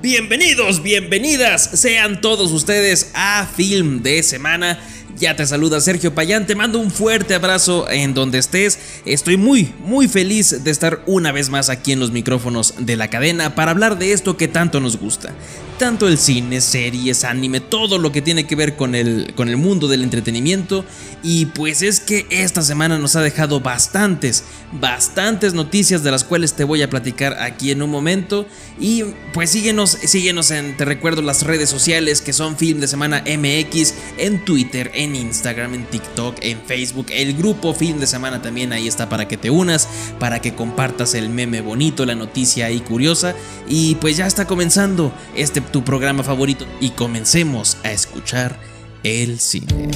Bienvenidos, bienvenidas sean todos ustedes a Film de Semana. Ya te saluda Sergio Payán, te mando un fuerte abrazo en donde estés. Estoy muy, muy feliz de estar una vez más aquí en los micrófonos de la cadena para hablar de esto que tanto nos gusta. Tanto el cine, series, anime, todo lo que tiene que ver con el, con el mundo del entretenimiento. Y pues es que esta semana nos ha dejado bastantes, bastantes noticias de las cuales te voy a platicar aquí en un momento. Y pues síguenos, síguenos en, te recuerdo, las redes sociales que son Film de Semana MX, en Twitter, en Instagram, en TikTok, en Facebook. El grupo Film de Semana también ahí está para que te unas, para que compartas el meme bonito, la noticia ahí curiosa. Y pues ya está comenzando este tu programa favorito y comencemos a escuchar el cine.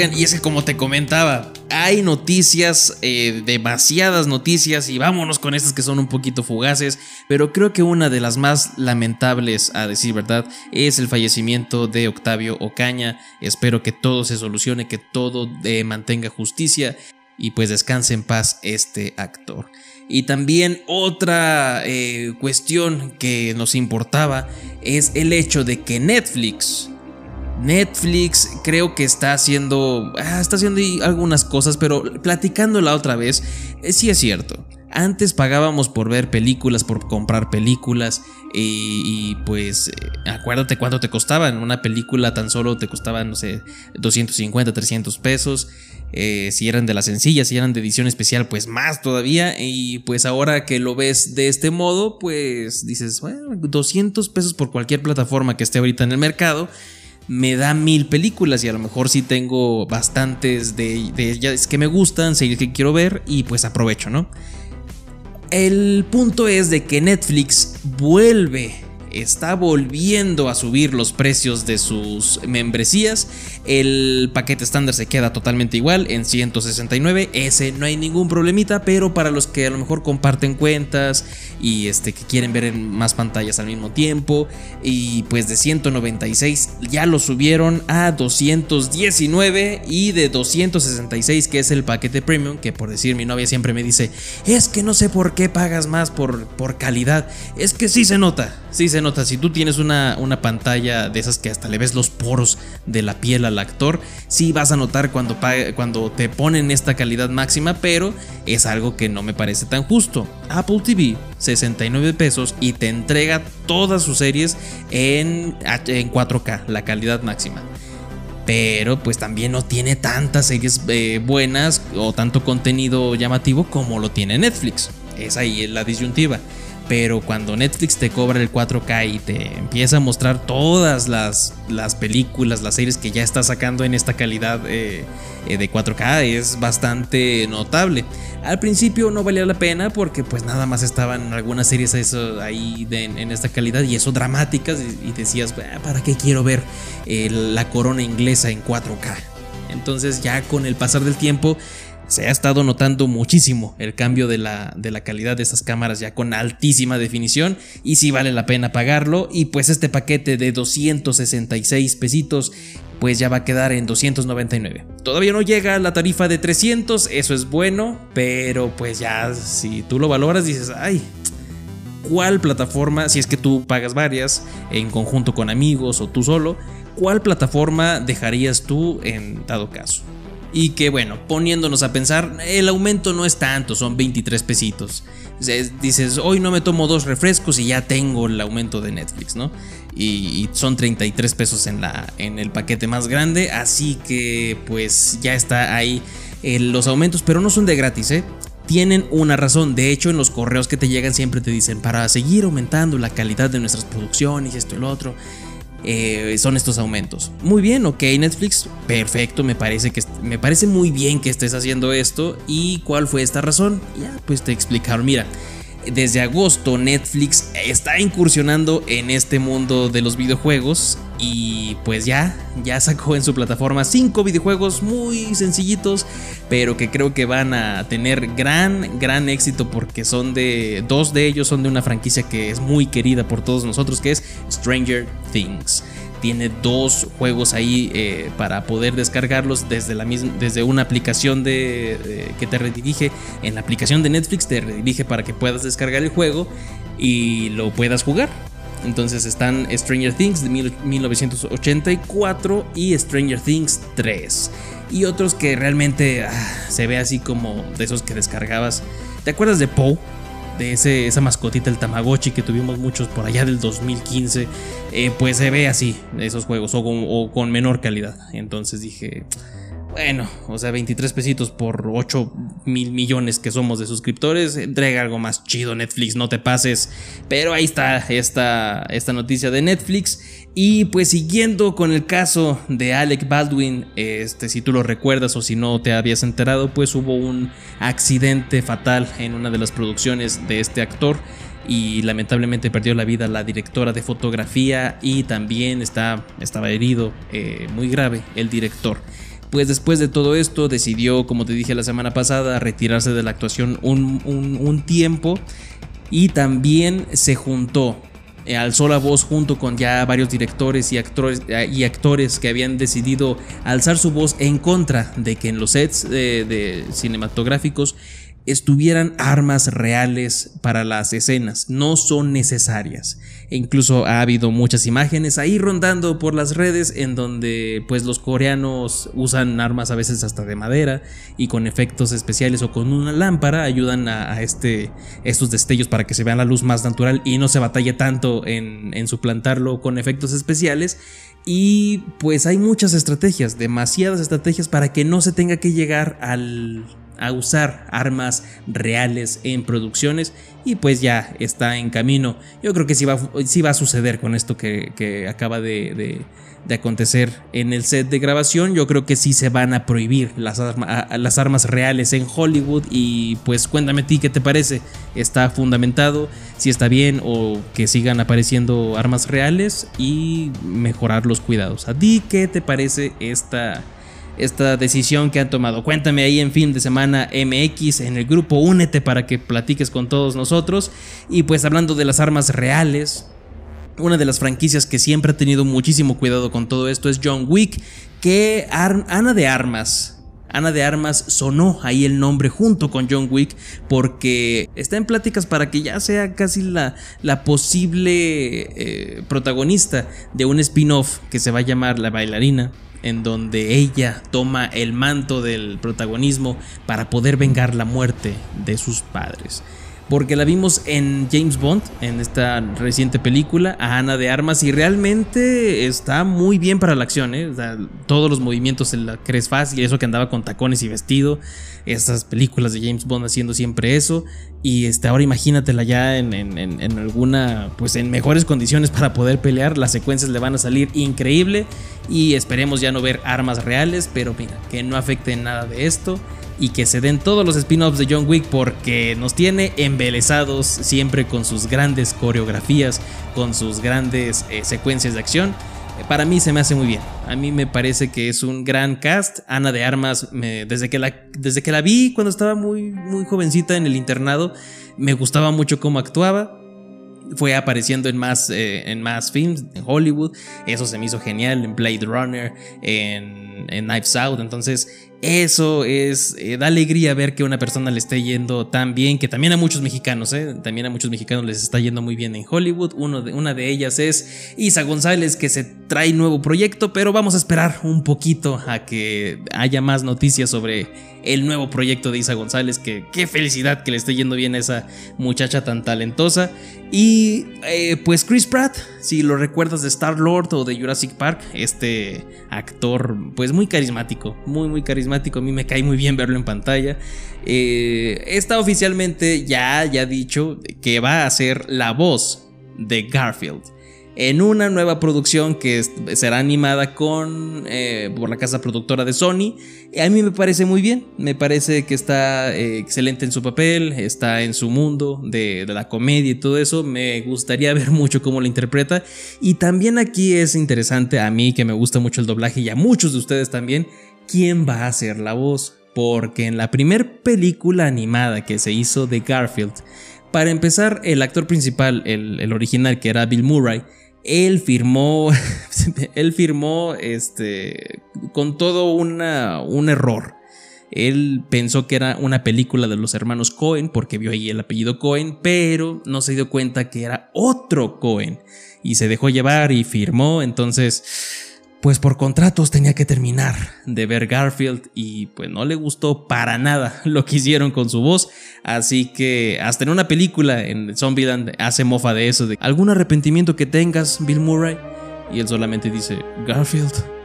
Y es que como te comentaba, hay noticias, eh, demasiadas noticias, y vámonos con estas que son un poquito fugaces, pero creo que una de las más lamentables, a decir verdad, es el fallecimiento de Octavio Ocaña. Espero que todo se solucione, que todo eh, mantenga justicia, y pues descanse en paz este actor. Y también otra eh, cuestión que nos importaba es el hecho de que Netflix Netflix creo que está haciendo, ah, está haciendo algunas cosas, pero platicando la otra vez, eh, sí es cierto. Antes pagábamos por ver películas, por comprar películas y, pues eh, acuérdate cuánto te costaban. Una película tan solo te costaba, no sé, 250, 300 pesos. Eh, si eran de la sencilla, si eran de edición especial, pues más todavía. Y pues ahora que lo ves de este modo, pues dices, bueno, 200 pesos por cualquier plataforma que esté ahorita en el mercado me da mil películas y a lo mejor sí tengo bastantes de, de ellas que me gustan, series que quiero ver y pues aprovecho, ¿no? El punto es de que Netflix vuelve está volviendo a subir los precios de sus membresías. El paquete estándar se queda totalmente igual en 169. Ese no hay ningún problemita, pero para los que a lo mejor comparten cuentas y este, que quieren ver en más pantallas al mismo tiempo, y pues de 196 ya lo subieron a 219 y de 266 que es el paquete premium, que por decir mi novia siempre me dice, es que no sé por qué pagas más por, por calidad. Es que sí se nota, sí se nota. Si tú tienes una, una pantalla de esas que hasta le ves los poros de la piel al actor, sí vas a notar cuando, cuando te ponen esta calidad máxima, pero es algo que no me parece tan justo. Apple TV, 69 pesos y te entrega todas sus series en, en 4K, la calidad máxima pero pues también no tiene tantas series eh, buenas o tanto contenido llamativo como lo tiene Netflix. Es ahí la disyuntiva. Pero cuando Netflix te cobra el 4K y te empieza a mostrar todas las, las películas, las series que ya está sacando en esta calidad eh, eh, de 4K, es bastante notable. Al principio no valía la pena porque pues nada más estaban algunas series eso, ahí en esta calidad y eso dramáticas y, decías, ah, ¿para qué quiero ver eh, la corona inglesa en 4K? Entonces ya con el pasar del tiempo se ha estado notando muchísimo el cambio de la, de la calidad de estas cámaras ya con altísima definición y si vale la pena pagarlo y pues este paquete de 266 pesitos pues ya va a quedar en 299. Todavía no llega a la tarifa de 300, eso es bueno, pero pues ya si tú lo valoras dices, ay, ¿cuál plataforma, si es que tú pagas varias en conjunto con amigos o tú solo, cuál plataforma dejarías tú en dado caso? Y que bueno, poniéndonos a pensar, el aumento no es tanto, son 23 pesitos. Dices, hoy no me tomo dos refrescos y ya tengo el aumento de Netflix, ¿no? Y, son 33 pesos en, la, en el paquete más grande, así que pues ya está ahí eh, los aumentos, pero no son de gratis, ¿eh? Tienen una razón, de hecho en los correos que te llegan siempre te dicen, para seguir aumentando la calidad de nuestras producciones esto y lo otro. Eh, son estos aumentos. Muy bien, ok, Netflix, perfecto, me parece que me parece muy bien que estés haciendo esto. ¿Y cuál fue esta razón? Ya, pues te explicaron. Mira, desde agosto Netflix está incursionando en este mundo de los videojuegos y pues ya, ya sacó en su plataforma cinco videojuegos muy sencillitos, pero que creo que van a tener gran, gran éxito porque son de, dos de ellos son de una franquicia que es muy querida por todos nosotros, que es Stranger Things tiene dos juegos ahí eh, para poder descargarlos desde, la misma, desde una aplicación de, que te redirige. En la aplicación de Netflix te redirige para que puedas descargar el juego y lo puedas jugar. Entonces están Stranger Things de 1984 y Stranger Things 3. Y otros que realmente ah, se ve así como de esos que descargabas. ¿Te acuerdas de Poe? Esa mascotita, el Tamagotchi, que tuvimos muchos por allá del 2015, eh, pues se ve así, esos juegos, o con, o con menor calidad. Entonces dije, bueno, o sea, 23 pesitos por 8 mil millones que somos de suscriptores. Entrega algo más chido, Netflix, no te pases. Pero ahí está esta, esta noticia de Netflix. Y pues siguiendo con el caso de Alec Baldwin, este, si tú lo recuerdas o si no te habías enterado, pues hubo un accidente fatal en una de las producciones de este actor y lamentablemente perdió la vida la directora de fotografía y también está, estaba herido eh, muy grave el director. pues después de todo esto decidió, como te dije la semana pasada, retirarse de la actuación un, un- tiempo y también se juntó, alzó la voz junto con ya varios directores y actores, eh, y actores que habían decidido alzar su voz en contra de que en los sets eh, de cinematográficos estuvieran armas reales para las escenas, no son necesarias. E incluso ha habido muchas imágenes ahí rondando por las redes en donde pues los coreanos usan armas a veces hasta de madera y con efectos especiales o con una lámpara ayudan a, este, estos destellos para que se vea la luz más natural y no se batalle tanto en suplantarlo con efectos especiales. Y pues hay muchas estrategias, demasiadas estrategias para que no se tenga que llegar al, a usar armas reales en producciones y pues ya está en camino. Yo creo que sí va, va a suceder con esto que, que acaba de, de- acontecer en el set de grabación. Yo creo que sí se van a prohibir las, las armas reales en Hollywood y pues cuéntame a ti qué te parece. ¿Está fundamentado? Si está bien o que sigan apareciendo armas reales y mejorar los cuidados. ¿A ti qué te parece esta esta decisión que han tomado. Cuéntame ahí en fin de semana MX en el grupo Únete para que platiques con todos nosotros. Y pues hablando de las armas reales, una de las franquicias que siempre ha tenido muchísimo cuidado con todo esto es John Wick, que Ar- Ana de Armas. Ana de Armas sonó ahí el nombre junto con John Wick porque está en pláticas para que ya sea casi la, la posible eh, protagonista de un spin-off que se va a llamar La bailarina en donde ella toma el manto del protagonismo para poder vengar la muerte de sus padres. Porque la vimos en James Bond, en esta reciente película, a Ana de Armas, y realmente está muy bien para la acción. ¿eh? Todos los movimientos se la crees fácil, eso que andaba con tacones y vestido. Estas películas de James Bond haciendo siempre eso. Y este, ahora imagínatela ya en, en- en- en alguna, pues en mejores condiciones para poder pelear. Las secuencias le van a salir increíble. Y esperemos ya no ver armas reales, pero mira, que no afecte en nada de esto y que se den todos los spin-offs de John Wick porque nos tiene embelesados siempre con sus grandes coreografías, con sus grandes eh, secuencias de acción. Eh, Para mí se me hace muy bien. A mí me parece que es un gran cast. Ana de Armas, desde, que la, desde que la vi cuando estaba muy, muy jovencita en el internado, me gustaba mucho cómo actuaba fue apareciendo en más, eh, en más films en Hollywood. Eso se me hizo genial en Blade Runner, en, en Knives Out. Entonces, eso es, eh, da alegría ver que una persona le esté yendo tan bien, que también a muchos mexicanos, eh, también a muchos mexicanos les está yendo muy bien en Hollywood. De, una de ellas es Isa González, que se trae nuevo proyecto, pero vamos a esperar un poquito a que haya más noticias sobre el nuevo proyecto de Isa González, que qué felicidad que le esté yendo bien a esa muchacha tan talentosa. Y eh, pues Chris Pratt, si lo recuerdas de Star Lord o de Jurassic Park, este actor pues muy carismático, muy muy carismático, a mí me cae muy bien verlo en pantalla. Eh, está oficialmente ya, ya dicho que va a ser la voz de Garfield en una nueva producción que será animada con eh, por la casa productora de Sony. A mí me parece muy bien, me parece que está eh, excelente en su papel, está en su mundo de, la comedia y todo eso. Me gustaría ver mucho cómo lo interpreta. Y también aquí es interesante a mí que me gusta mucho el doblaje y a muchos de ustedes también, quién va a ser la voz. Porque en la primer película animada que se hizo de Garfield, para empezar, el actor principal, el original que era Bill Murray, él firmó, él firmó este, con todo un error. Él pensó que era una película de los hermanos Cohen porque vio ahí el apellido Cohen, pero no se dio cuenta que era otro Cohen y se dejó llevar y firmó. Entonces, pues por contratos tenía que terminar de ver Garfield y pues no le gustó para nada lo que hicieron con su voz. Así que hasta en una película en Zombieland hace mofa de eso, de algún arrepentimiento que tengas, Bill Murray. Y él solamente dice, Garfield.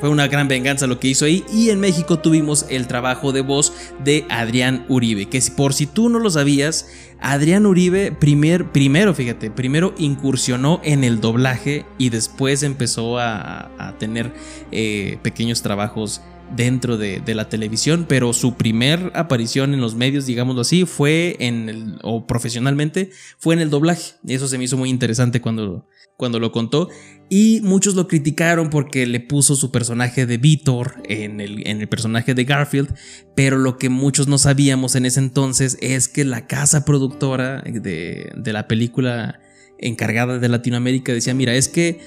Fue una gran venganza lo que hizo ahí. Y en México tuvimos el trabajo de voz de Adrián Uribe. Que por si tú no lo sabías, Adrián Uribe primer, primero, fíjate, primero incursionó en el doblaje y después empezó a, a tener eh, pequeños trabajos dentro de, de la televisión, pero su primer aparición en los medios, digámoslo así, fue en el, o profesionalmente, fue en el doblaje. Eso se me hizo muy interesante cuando, cuando lo contó. Y muchos lo criticaron porque le puso su personaje de Vitor en el, en el personaje de Garfield. Pero lo que muchos no sabíamos en ese entonces es que la casa productora de, de la película encargada de Latinoamérica decía, mira, es que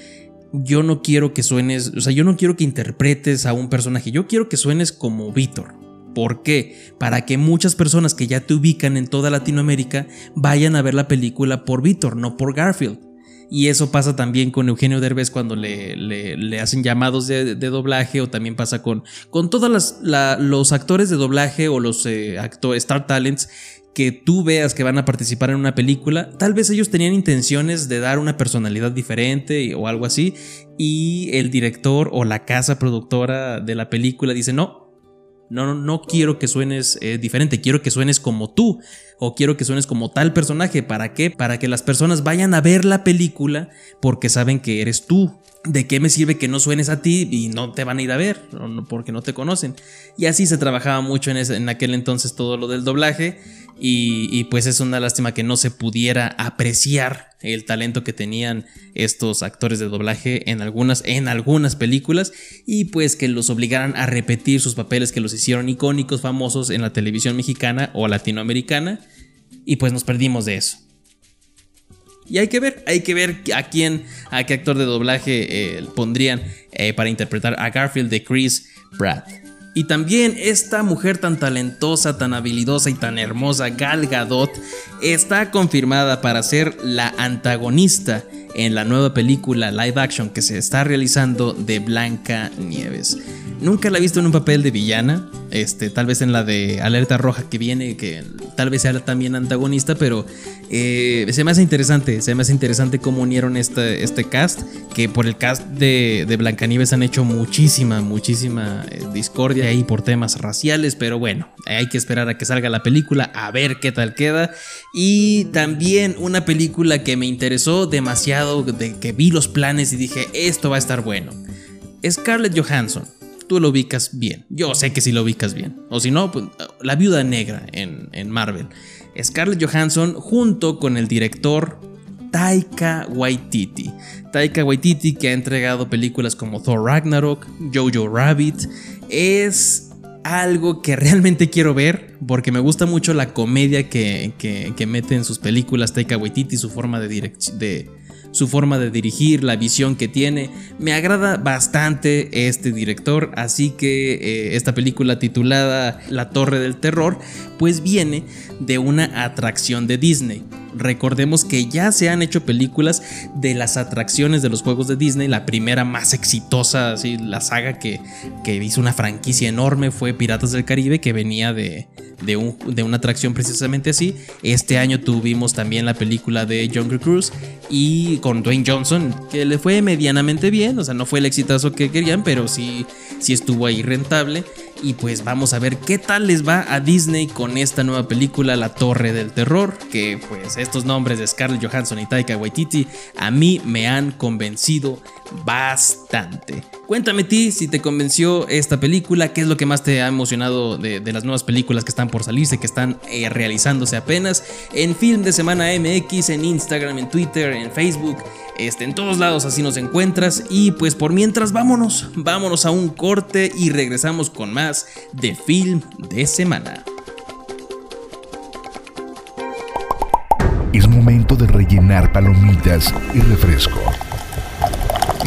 yo no quiero que suenes, o sea, yo no quiero que interpretes a un personaje, yo quiero que suenes como Víctor. ¿Por qué? Para que muchas personas que ya te ubican en toda Latinoamérica vayan a ver la película por Víctor, no por Garfield. Y eso pasa también con Eugenio Derbez cuando le, le, hacen llamados de, de, doblaje o también pasa con, con todos los actores de doblaje o los eh, Star Talents que tú veas que van a participar en una película, tal vez ellos tenían intenciones de dar una personalidad diferente o algo así, y el director o la casa productora de la película dice, no, no, no quiero que suenes eh, diferente, quiero que suenes como tú o quiero que suenes como tal personaje. ¿Para qué? Para que las personas vayan a ver la película porque saben que eres tú. ¿De qué me sirve que no suenes a ti y no te van a ir a ver porque no te conocen? Y así se trabajaba mucho en, ese, en aquel entonces todo lo del doblaje y, y, pues es una lástima que no se pudiera apreciar el talento que tenían estos actores de doblaje en algunas, en algunas películas y pues que los obligaran a repetir sus papeles que los hicieron icónicos, famosos en la televisión mexicana o latinoamericana y pues nos perdimos de eso. Y hay que ver, hay que ver a quién, a qué actor de doblaje eh, pondrían eh, para interpretar a Garfield de Chris Pratt. Y también esta mujer tan talentosa, tan habilidosa y tan hermosa, Gal Gadot, está confirmada para ser la antagonista en la nueva película live action que se está realizando de Blanca Nieves. Nunca la he visto en un papel de villana, este, tal vez en la de Alerta Roja que viene, que tal vez sea también antagonista, pero eh, se me hace interesante, se me hace interesante cómo unieron este, este cast, que por el cast de, de Blancanieves han hecho muchísima, muchísima eh, discordia ahí por temas raciales, pero bueno, hay que esperar a que salga la película, a ver qué tal queda. Y también una película que me interesó demasiado, de que vi los planes y dije, esto va a estar bueno. Scarlett Johansson tú lo ubicas bien. Yo sé que sí lo ubicas bien. O si no, pues, la viuda negra en, en Marvel. Scarlett Johansson junto con el director Taika Waititi. Taika Waititi que ha entregado películas como Thor Ragnarok, Jojo Rabbit. Es algo que realmente quiero ver porque me gusta mucho la comedia que, que, mete en sus películas Taika Waititi, su forma de, de, su forma de dirigir, la visión que tiene. Me agrada bastante este director, así que eh, esta película titulada La Torre del Terror, pues viene de una atracción de Disney. Recordemos que ya se han hecho películas de las atracciones de los juegos de Disney. La primera más exitosa, así, la saga que, que hizo una franquicia enorme fue Piratas del Caribe, que venía de, de, un, de, una atracción precisamente así. Este año tuvimos también la película de Jungle Cruise y con Dwayne Johnson, que le fue medianamente bien. O sea, no fue el exitazo que querían, pero sí, sí estuvo ahí rentable. Y pues vamos a ver qué tal les va a Disney con esta nueva película, La Torre del Terror, que pues estos nombres de Scarlett Johansson y Taika Waititi a mí me han convencido bastante. Cuéntame ti si te convenció esta película, qué es lo que más te ha emocionado de, las nuevas películas que están por salirse, que están eh, realizándose apenas en Film de Semana MX, en Instagram, en Twitter, en Facebook, este, en todos lados así nos encuentras. Y pues por mientras vámonos, vámonos a un corte y regresamos con más de Film de Semana. Es momento de rellenar palomitas y refresco.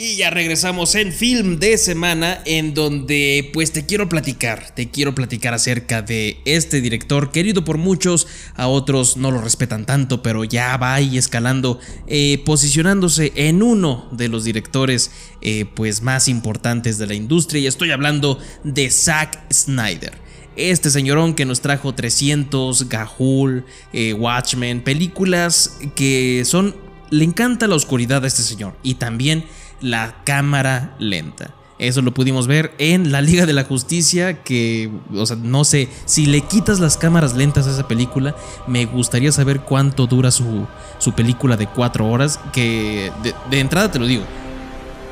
Y ya regresamos en Film de Semana en donde pues te quiero platicar, te quiero platicar acerca de este director querido por muchos, a otros no lo respetan tanto, pero ya va ahí escalando, eh, posicionándose en uno de los directores eh, pues más importantes de la industria y estoy hablando de Zack Snyder. Este señorón que nos trajo 300, Gahul, eh, Watchmen, películas que son... Le encanta la oscuridad a este señor y también la cámara lenta. Eso lo pudimos ver en la Liga de la Justicia, que, o sea, no sé, si le quitas las cámaras lentas a esa película, me gustaría saber cuánto dura su, su película de cuatro horas, que de, entrada te lo digo,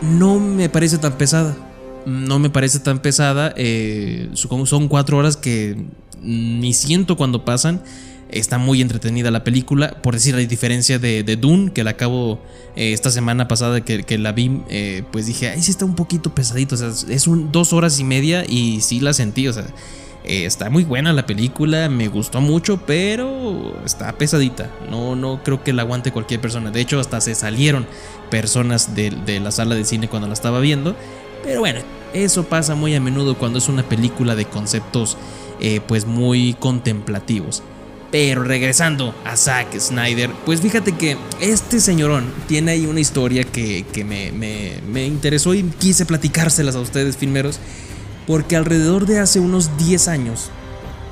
no me parece tan pesada. No me parece tan pesada. eh, son cuatro horas que ni siento cuando pasan. Está muy entretenida la película. Por decir, a diferencia de, de Dune, que la acabo eh, esta semana pasada que, que la vi, eh, pues dije, ay, sí está un poquito pesadito. O sea, es un, dos horas y media y sí la sentí. O sea, eh, está muy buena la película, me gustó mucho, pero está pesadita. No, no creo que la aguante cualquier persona. De hecho, hasta se salieron personas de, de la sala de cine cuando la estaba viendo. Pero bueno, eso pasa muy a menudo cuando es una película de conceptos pues muy contemplativos. Pero regresando a Zack Snyder, pues fíjate que este señorón tiene ahí una historia que, que me, me- me interesó y quise platicárselas a ustedes, filmeros, porque alrededor de hace unos 10 años,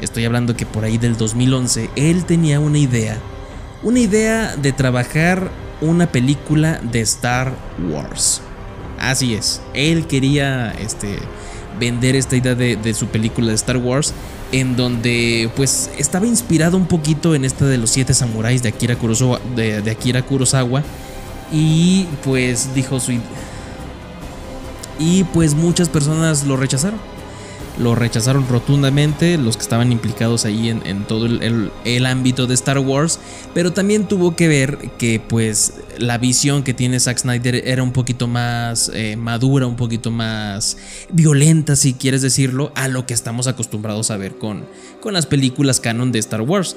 estoy hablando que por ahí del 2011, él tenía una idea, una idea de trabajar una película de Star Wars. Así es, él quería este, vender esta idea de, de su película de Star Wars, en donde pues estaba inspirado un poquito en esta de los siete samuráis de Akira Kurosawa, de, de Akira Kurosawa y pues dijo su... Y pues muchas personas lo rechazaron. Lo rechazaron rotundamente los que estaban implicados ahí en, todo el, el- el ámbito de Star Wars. Pero también tuvo que ver que pues la visión que tiene Zack Snyder era un poquito más eh, madura, un poquito más violenta si quieres decirlo, a lo que estamos acostumbrados a ver con, con las películas canon de Star Wars.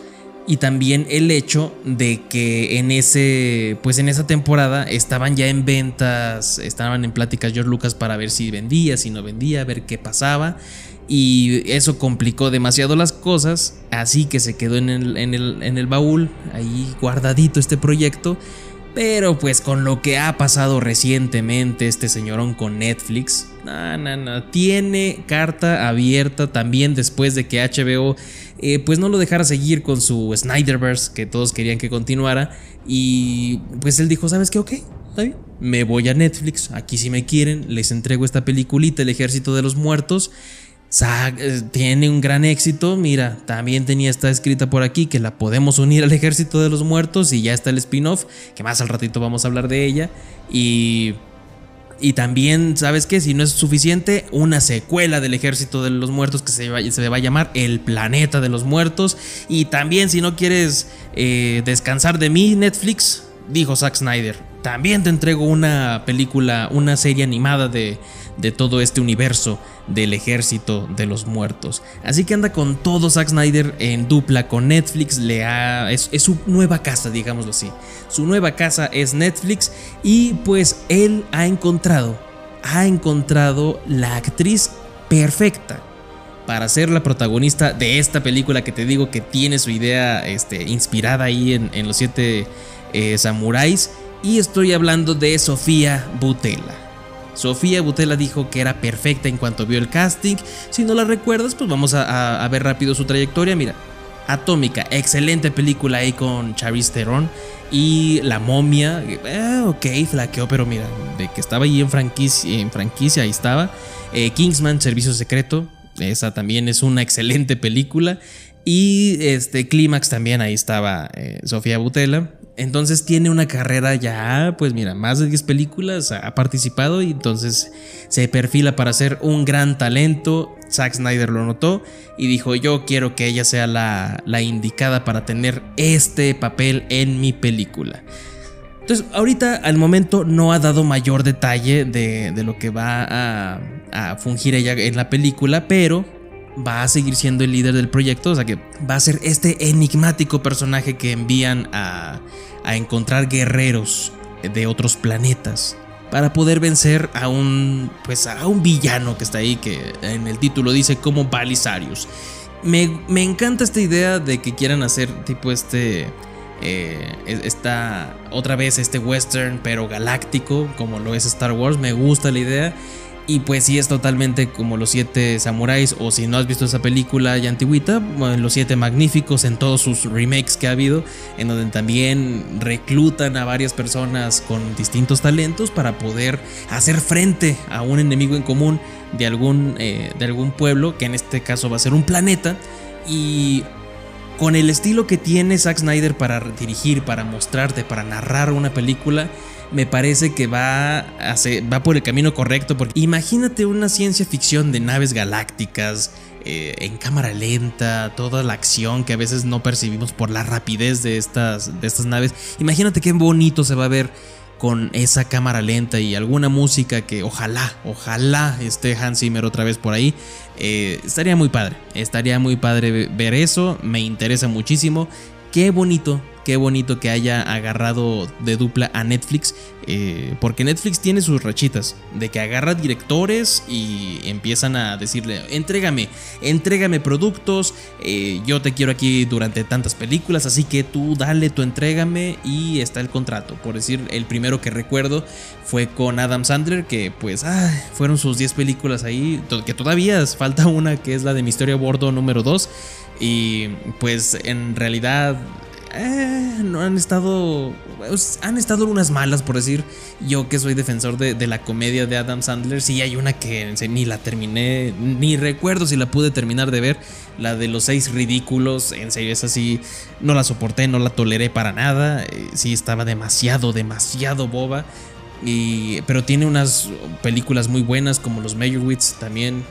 Y también el hecho de que en ese, pues en esa temporada estaban ya en ventas, estaban en pláticas George Lucas para ver si vendía, si no vendía, ver qué pasaba. Y eso complicó demasiado las cosas, así que se quedó en el, en el, en el baúl, ahí guardadito este proyecto. Pero pues con lo que ha pasado recientemente este señorón con Netflix, no, no, no, tiene carta abierta también después de que HBO eh, pues no lo dejara seguir con su Snyderverse que todos querían que continuara y pues él dijo, ¿sabes qué? Ok. Me voy a Netflix, aquí si me quieren, les entrego esta peliculita, El Ejército de los Muertos. Eh, tiene un gran éxito. Mira, también tenía esta escrita por aquí que la podemos unir al ejército de los muertos y ya está el spin-off, que más al ratito vamos a hablar de ella. Y, y también, ¿sabes qué? Si no es suficiente, una secuela del ejército de los muertos que se va, se va a llamar El Planeta de los Muertos. Y también, si no quieres eh, descansar de mí, Netflix, dijo Zack Snyder. También te entrego una película, una serie animada de, de todo este universo del ejército de los muertos. Así que anda con todo Zack Snyder en dupla con Netflix. Le ha, es, su nueva casa, digámoslo así. Su nueva casa es Netflix y pues él ha encontrado, ha encontrado la actriz perfecta para ser la protagonista de esta película que te digo que tiene su idea este, inspirada ahí en, en los siete eh, samuráis. Y estoy hablando de Sofía Butela. Sofía Butela dijo que era perfecta en cuanto vio el casting. Si no la recuerdas, pues vamos a, ver rápido su trayectoria. Mira, Atómica, excelente película ahí con Charlize Theron. Y La Momia, eh, ok, flaqueó, pero mira, de que estaba ahí en franquicia, en franquicia ahí estaba. Eh, Kingsman, Servicio Secreto, esa también es una excelente película. Y este Clímax también ahí estaba eh, Sofía Butela. Entonces tiene una carrera ya, pues mira, más de 10 películas ha participado y entonces se perfila para ser un gran talento. Zack Snyder lo notó y dijo yo quiero que ella sea la, la indicada para tener este papel en mi película. Entonces, ahorita al momento no ha dado mayor detalle de, de lo que va a, a fungir ella en la película, pero va a seguir siendo el líder del proyecto, o sea que va a ser este enigmático personaje que envían a, a encontrar guerreros de otros planetas para poder vencer a un pues a un villano que está ahí que en el título dice como Balisarius. Me, me encanta esta idea de que quieran hacer tipo este eh, esta otra vez este western pero galáctico como lo es Star Wars me gusta la idea Y pues sí es totalmente como los siete samuráis o si no has visto esa película ya antigüita, los siete magníficos en todos sus remakes que ha habido, en donde también reclutan a varias personas con distintos talentos para poder hacer frente a un enemigo en común de algún, eh, de algún pueblo, que en este caso va a ser un planeta. Y con el estilo que tiene Zack Snyder para dirigir, para mostrarte, para narrar una película, me parece que va, a ser- va por el camino correcto. Porque imagínate una ciencia ficción de naves galácticas, eh, en cámara lenta, toda la acción que a veces no percibimos por la rapidez de estas, de estas naves. Imagínate qué bonito se va a ver con esa cámara lenta y alguna música que ojalá, ojalá esté Hans Zimmer otra vez por ahí. Eh, estaría muy padre, estaría muy padre ve- ver eso, me interesa muchísimo. Qué bonito, qué bonito que haya agarrado de dupla a Netflix, eh, porque Netflix tiene sus rachitas, de que agarra directores y empiezan a decirle, entrégame, entrégame productos, eh, yo te quiero aquí durante tantas películas, así que tú dale tu entrégame y está el contrato. Por decir, el primero que recuerdo fue con Adam Sandler, que pues fueron sus 10 películas ahí, que todavía falta una que es la de mi historia a bordo número 2. Y pues en realidad eh, no han estado. pues, han estado unas malas, por decir. Yo que soy defensor de, la comedia de Adam Sandler, sí hay una que ni la terminé, ni recuerdo si la pude terminar de ver. La de los seis ridículos, en serio, esa sí no la soporté, no la toleré para nada. eh, sí estaba demasiado, demasiado boba. Y, pero tiene unas películas muy buenas como Los Meyerowitz también.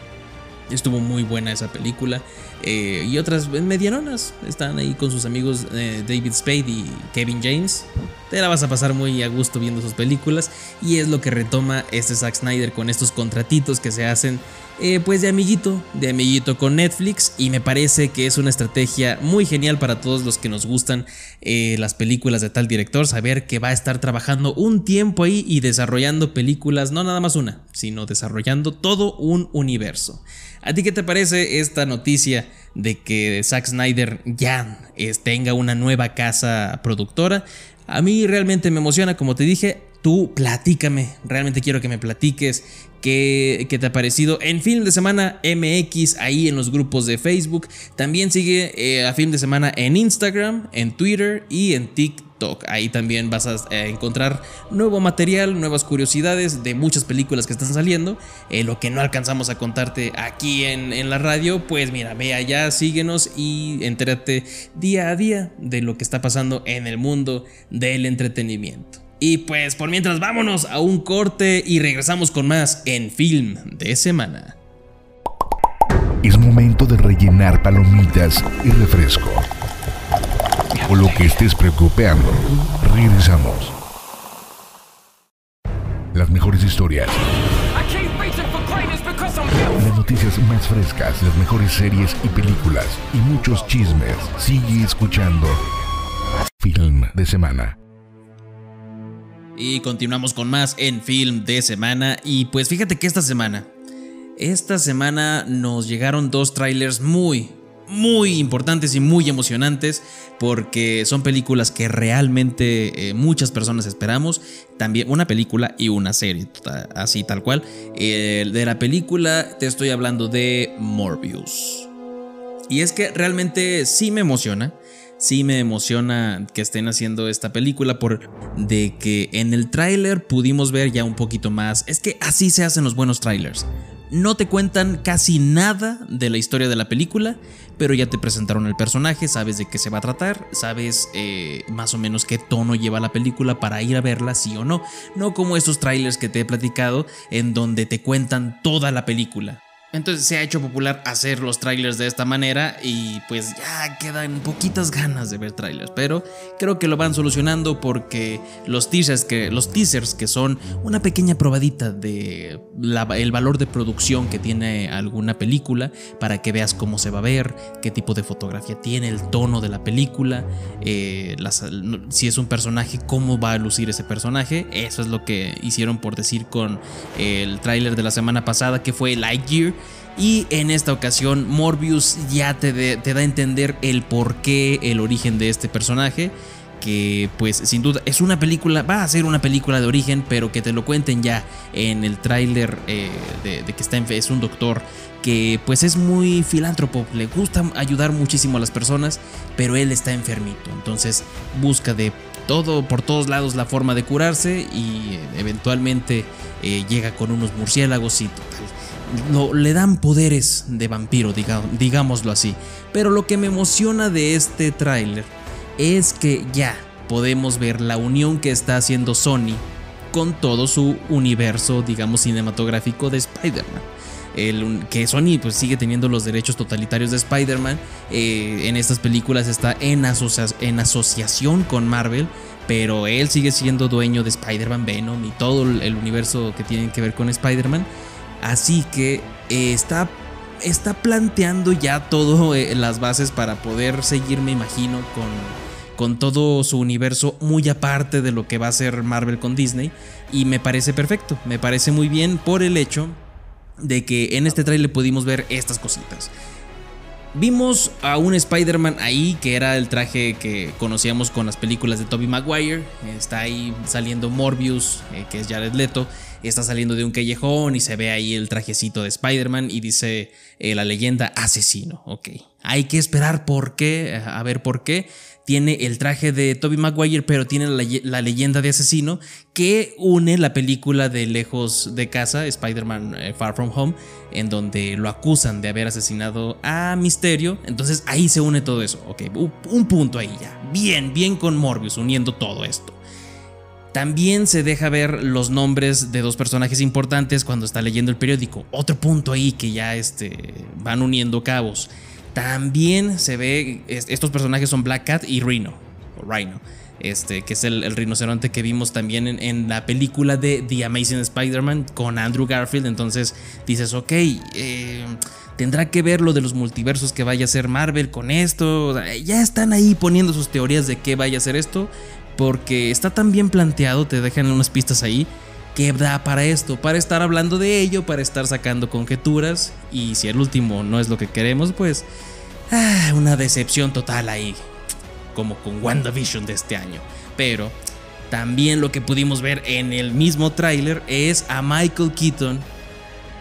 Estuvo muy buena esa película. Eh, y otras medianonas. Están ahí con sus amigos eh, David Spade y Kevin James. Te la vas a pasar muy a gusto viendo sus películas. Y es lo que retoma este Zack Snyder con estos contratitos que se hacen. eh, pues de amiguito, de amiguito con Netflix. Y me parece que es una estrategia muy genial para todos los que nos gustan las películas de tal director. Saber que va a estar trabajando un tiempo ahí y desarrollando películas, no nada más una, sino desarrollando todo un universo. ¿A ti qué te parece esta noticia de que Zack Snyder ya tenga una nueva casa productora? A mí realmente me emociona, como te dije, tú platícame, realmente quiero que me platiques qué, te ha parecido en Film de Semana MX, ahí en los grupos de Facebook. También sigue eh, a Film de Semana en Instagram, en Twitter y en TikTok. Ahí también vas a eh, encontrar nuevo material, nuevas curiosidades de muchas películas que están saliendo. Eh, lo que no alcanzamos a contarte aquí en, en la radio, pues mira, ve allá, síguenos y entérate día a día de lo que está pasando en el mundo del entretenimiento. Y pues por mientras vámonos a un corte y regresamos con más en Film de Semana. Es momento de rellenar palomitas y refresco. O lo que estés preocupando. Regresamos. Las mejores historias, las noticias más frescas, las mejores series y películas y muchos chismes. Sigue escuchando Film de Semana. Y continuamos con más en Film de Semana. Y pues fíjate que esta semana, esta semana nos llegaron dos trailers muy, muy importantes y muy emocionantes. Porque son películas que realmente eh, muchas personas esperamos. También una película y una serie, así tal cual. De la película te estoy hablando de Morbius. Y es que realmente sí me emociona. Sí me emociona que estén haciendo esta película por de que en el tráiler pudimos ver ya un poquito más. Es que así se hacen los buenos trailers. No te cuentan casi nada de la historia de la película, pero ya te presentaron el personaje, sabes de qué se va a tratar, sabes eh, más o menos qué tono lleva la película para ir a verla, sí o no. No como estos trailers que te he platicado en donde te cuentan toda la película. Entonces se ha hecho popular hacer los trailers de esta manera y pues ya quedan poquitas ganas de ver trailers, pero creo que lo van solucionando porque los teasers que los teasers que son una pequeña probadita de el valor de producción que tiene alguna película para que veas cómo se va a ver, qué tipo de fotografía tiene, el tono de la película, eh, si es un personaje, cómo va a lucir ese personaje, eso es lo que hicieron por decir con el tráiler de la semana pasada que fue Lightyear. Y en esta ocasión Morbius ya te, da a entender el por qué, el origen de este personaje. que pues sin duda es una película, va a ser una película de origen, pero que te lo cuenten ya en el tráiler eh, de, de que está en, es un doctor que pues es muy filántropo, le gusta ayudar muchísimo a las personas, pero él está enfermito, entonces busca de todo por todos lados la forma de curarse y eh, eventualmente eh, llega con unos murciélagos y total lo- le dan poderes de vampiro, digámoslo así. Pero lo que me emociona de este tráiler es que ya podemos ver la unión que está haciendo Sony con todo su universo, digamos, cinematográfico de Spider-Man. Que Sony pues sigue teniendo los derechos totalitarios de Spider-Man. eh, en estas películas está en, asocia- en asociación con Marvel. Pero él sigue siendo dueño de Spider-Man, Venom y todo el el universo que tiene que ver con Spider-Man. Así que eh, está, está planteando ya todas las bases para poder seguir, me imagino, con, con todo su universo muy aparte de lo que va a ser Marvel con Disney. Y me parece perfecto, me parece muy bien por el hecho de que en este trailer pudimos ver estas cositas. Vimos a un Spider-Man ahí que era el traje que conocíamos con las películas de Tobey Maguire. Está ahí saliendo Morbius, eh, que es Jared Leto. Está saliendo de un callejón y se ve ahí el trajecito de Spider-Man y dice eh, la leyenda asesino. Ok, hay que esperar por qué, a ver por qué. Tiene el traje de Tobey Maguire, pero tiene la, leyenda de asesino que une la película de Lejos de Casa, Spider-Man eh, Far From Home, en donde lo acusan de haber asesinado a Misterio. Entonces ahí se une todo eso. Ok, un punto ahí ya. Bien, bien con Morbius uniendo todo esto. También se deja ver los nombres de dos personajes importantes cuando está leyendo el periódico. Otro punto ahí que ya este, van uniendo cabos. También se ve, es- estos personajes son Black Cat y Rhino, o Rhino, este, que es el, rinoceronte que vimos también en, la película de The Amazing Spider-Man con Andrew Garfield. Entonces dices, ok, eh, tendrá que ver lo de los multiversos que vaya a hacer Marvel con esto. Ya están ahí poniendo sus teorías de qué vaya a ser esto, porque está tan bien planteado, te dejan unas pistas ahí que da para esto, para estar hablando de ello, para estar sacando conjeturas y si el último no es lo que queremos, pues ah, una decepción total ahí, como con WandaVision de este año. Pero también lo que pudimos ver en el mismo tráiler es a Michael Keaton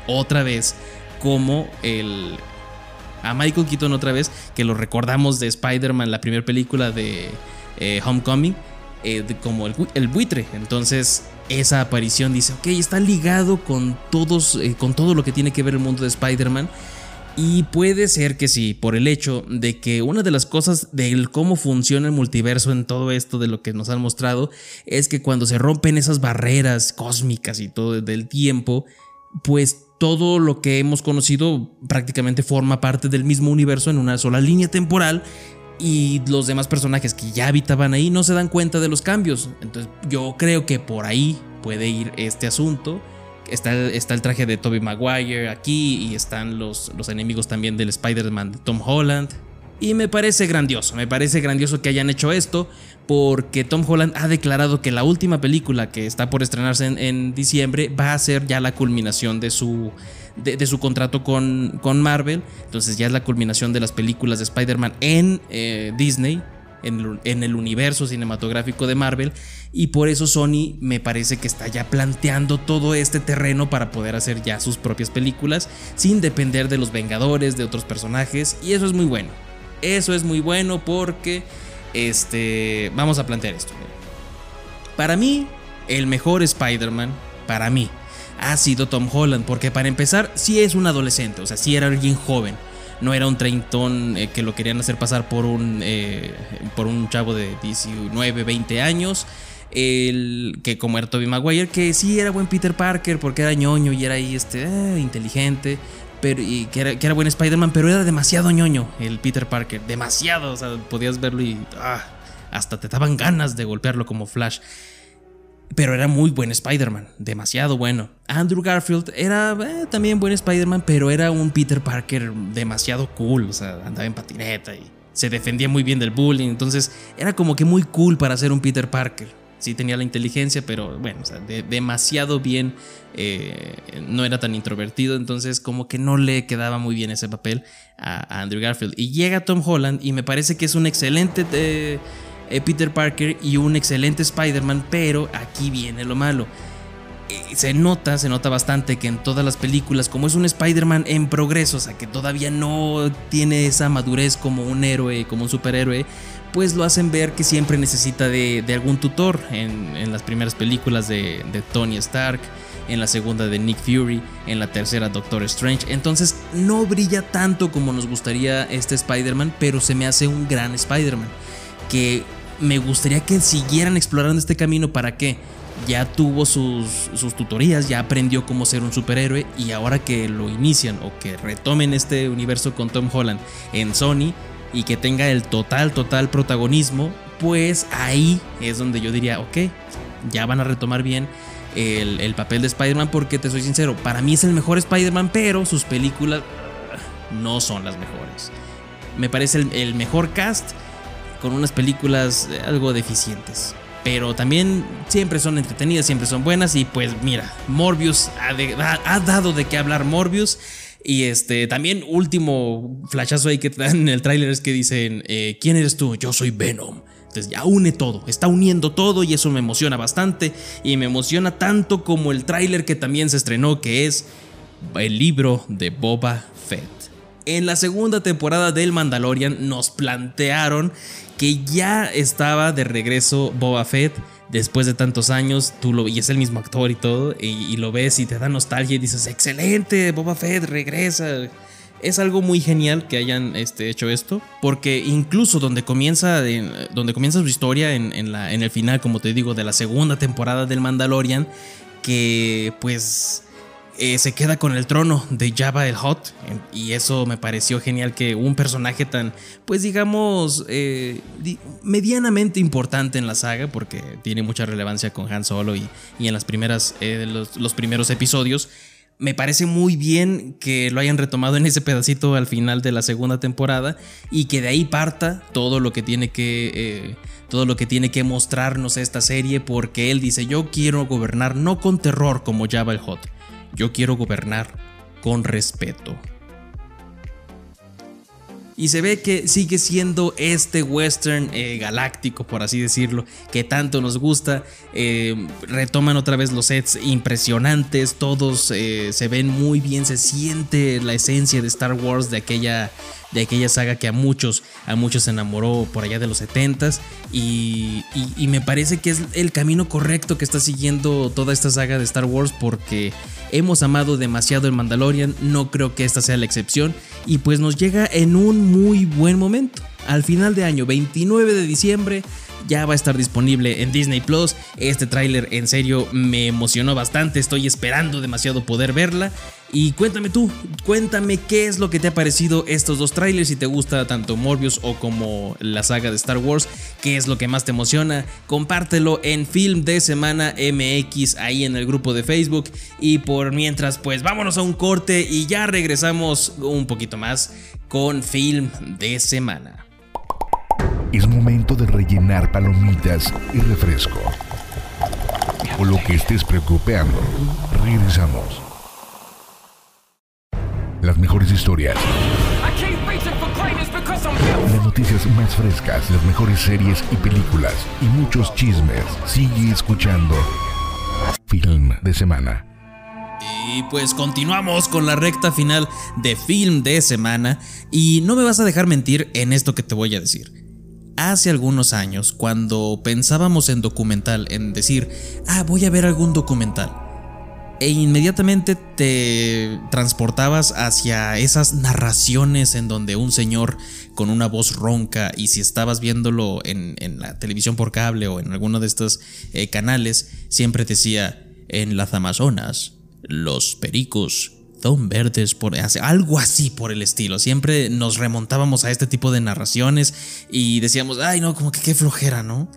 otra vez como el a Michael Keaton otra vez, que lo recordamos de Spider-Man, la primera película de eh, Homecoming, eh, como el buitre. Entonces, esa aparición dice, ok, está ligado con todos, eh, con todo lo que tiene que ver el mundo de Spider-Man. Y puede ser que sí, por el hecho de que una de las cosas del cómo funciona el multiverso en todo esto de lo que nos han mostrado es que cuando se rompen esas barreras cósmicas y todo del tiempo, pues todo lo que hemos conocido prácticamente forma parte del mismo universo en una sola línea temporal y los demás personajes que ya habitaban ahí no se dan cuenta de los cambios. Entonces yo creo que por ahí puede ir este asunto. Está, el- está el traje de Tobey Maguire aquí y están los, los enemigos también del Spider-Man de Tom Holland. Y me parece grandioso, me parece grandioso que hayan hecho esto porque Tom Holland ha declarado que la última película que está por estrenarse en, diciembre va a ser ya la culminación de su, de, su contrato con, con Marvel. Entonces ya es la culminación de las películas de Spider-Man en eh, Disney, en en el universo cinematográfico de Marvel. Y por eso Sony me parece que está ya planteando todo este terreno para poder hacer ya sus propias películas sin depender de los Vengadores, de otros personajes. Y eso es muy bueno. Eso es muy bueno porque este, vamos a plantear esto. Para mí, el mejor Spider-Man, para mí, ha sido Tom Holland, porque para empezar, sí es un adolescente, o sea, sí era alguien joven. No era un treintón eh, que lo querían hacer pasar por un, eh, por un chavo de 19, 20 años. El, que como era Tobey Maguire, que sí era buen Peter Parker, porque era ñoño y era ahí este, eh, inteligente. Y que era, que era buen Spider-Man, pero era demasiado ñoño el Peter Parker. Demasiado, o sea, podías verlo y ah, hasta te daban ganas de golpearlo como Flash. Pero era muy buen Spider-Man, demasiado bueno. Andrew Garfield era eh, también buen Spider-Man, pero era un Peter Parker demasiado cool, o sea, andaba en patineta y se defendía muy bien del bullying, entonces era como que muy cool para ser un Peter Parker. Sí tenía la inteligencia, pero bueno, de- demasiado bien, eh, no era tan introvertido, entonces como que no le quedaba muy bien ese papel a, a Andrew Garfield. Y llega Tom Holland y me parece que es un excelente... eh, eh, Peter Parker y un excelente Spider-Man, pero aquí viene lo malo. Eh, se nota, se nota bastante que en todas las películas, como es un Spider-Man en progreso, o sea, que todavía no tiene esa madurez como un héroe, como un superhéroe, pues lo hacen ver que siempre necesita de, de algún tutor en, en, las primeras películas de, de Tony Stark, en la segunda de Nick Fury, en la tercera Doctor Strange. Entonces no brilla tanto como nos gustaría este Spider-Man, pero se me hace un gran Spider-Man. Que me gustaría que siguieran explorando este camino para que ya tuvo sus, tutorías, ya aprendió cómo ser un superhéroe y ahora que lo inician o que retomen este universo con Tom Holland en Sony y que tenga el total, total protagonismo, pues ahí es donde yo diría, ok, ya van a retomar bien el, el papel de Spider-Man porque te soy sincero, para mí es el mejor Spider-Man, pero sus películas no son las mejores. Me parece el, el mejor cast con unas películas algo deficientes pero también siempre son entretenidas, siempre son buenas. Y pues mira, Morbius ha, dado de qué hablar Morbius. Y este, también último flashazo ahí que te dan en el tráiler es que dicen, eh, ¿quién eres tú? Yo soy Venom. Entonces ya une todo, está uniendo todo y eso me emociona bastante. Y me emociona tanto como el tráiler que también se estrenó, que es el libro de Boba Fett. En la segunda temporada del Mandalorian nos plantearon que ya estaba de regreso Boba Fett después de tantos años, tú lo y es el mismo actor y todo, y, lo ves y te da nostalgia y dices, excelente, Boba Fett regresa. Es algo muy genial que hayan este, hecho esto, porque incluso donde comienza, en, donde comienza su historia en, en, la, en el final, como te digo, de la segunda temporada del Mandalorian, que pues eh, se queda con el trono de Jabba el Hot y eso me pareció genial que un personaje tan, pues digamos, eh, medianamente importante en la saga porque tiene mucha relevancia con Han Solo y, y en las primeras, eh, los, los, primeros episodios. Me parece muy bien que lo hayan retomado en ese pedacito al final de la segunda temporada y que de ahí parta todo lo que tiene que todo lo que tiene que mostrarnos esta serie porque él dice yo quiero gobernar no con terror como Jabba el Hot yo quiero gobernar con respeto. Y se ve que sigue siendo este western eh, galáctico, por así decirlo, que tanto nos gusta. Eh, retoman otra vez los sets impresionantes, todos eh, se ven muy bien, se siente la esencia de Star Wars de aquella, de aquella saga que a muchos, a muchos enamoró por allá de los 70s. Y, y, y me parece que es el camino correcto que está siguiendo toda esta saga de Star Wars porque hemos amado demasiado el Mandalorian, no creo que esta sea la excepción. Y pues nos llega en un muy buen momento. Al final de año, 29 de diciembre, ya va a estar disponible en Disney Plus. Este tráiler en serio me emocionó bastante, estoy esperando demasiado poder verla. Y cuéntame tú, cuéntame qué es lo que te ha parecido estos dos trailers, si te gusta tanto Morbius o como la saga de Star Wars, qué es lo que más te emociona, compártelo en Film de Semana MX ahí en el grupo de Facebook. Y por mientras, pues vámonos a un corte y ya regresamos un poquito más con Film de Semana. Es momento de rellenar palomitas y refresco. O lo que estés preocupando. Regresamos. Las mejores historias. Las noticias más frescas, las mejores series y películas y muchos chismes. Sigue escuchando Film de Semana. Y pues continuamos con la recta final de Film de Semana. Y no me vas a dejar mentir en esto que te voy a decir hace algunos años, cuando pensábamos en documental, en decir, ah, voy a ver algún documental, e inmediatamente te transportabas hacia esas narraciones en donde un señor con una voz ronca y si estabas viéndolo en, en la televisión por cable o en alguno de estos eh, canales, siempre decía, en las Amazonas, los pericos son verdes, por, algo así por el estilo. Siempre nos remontábamos a este tipo de narraciones y decíamos, ay no, como que qué flojera, ¿no?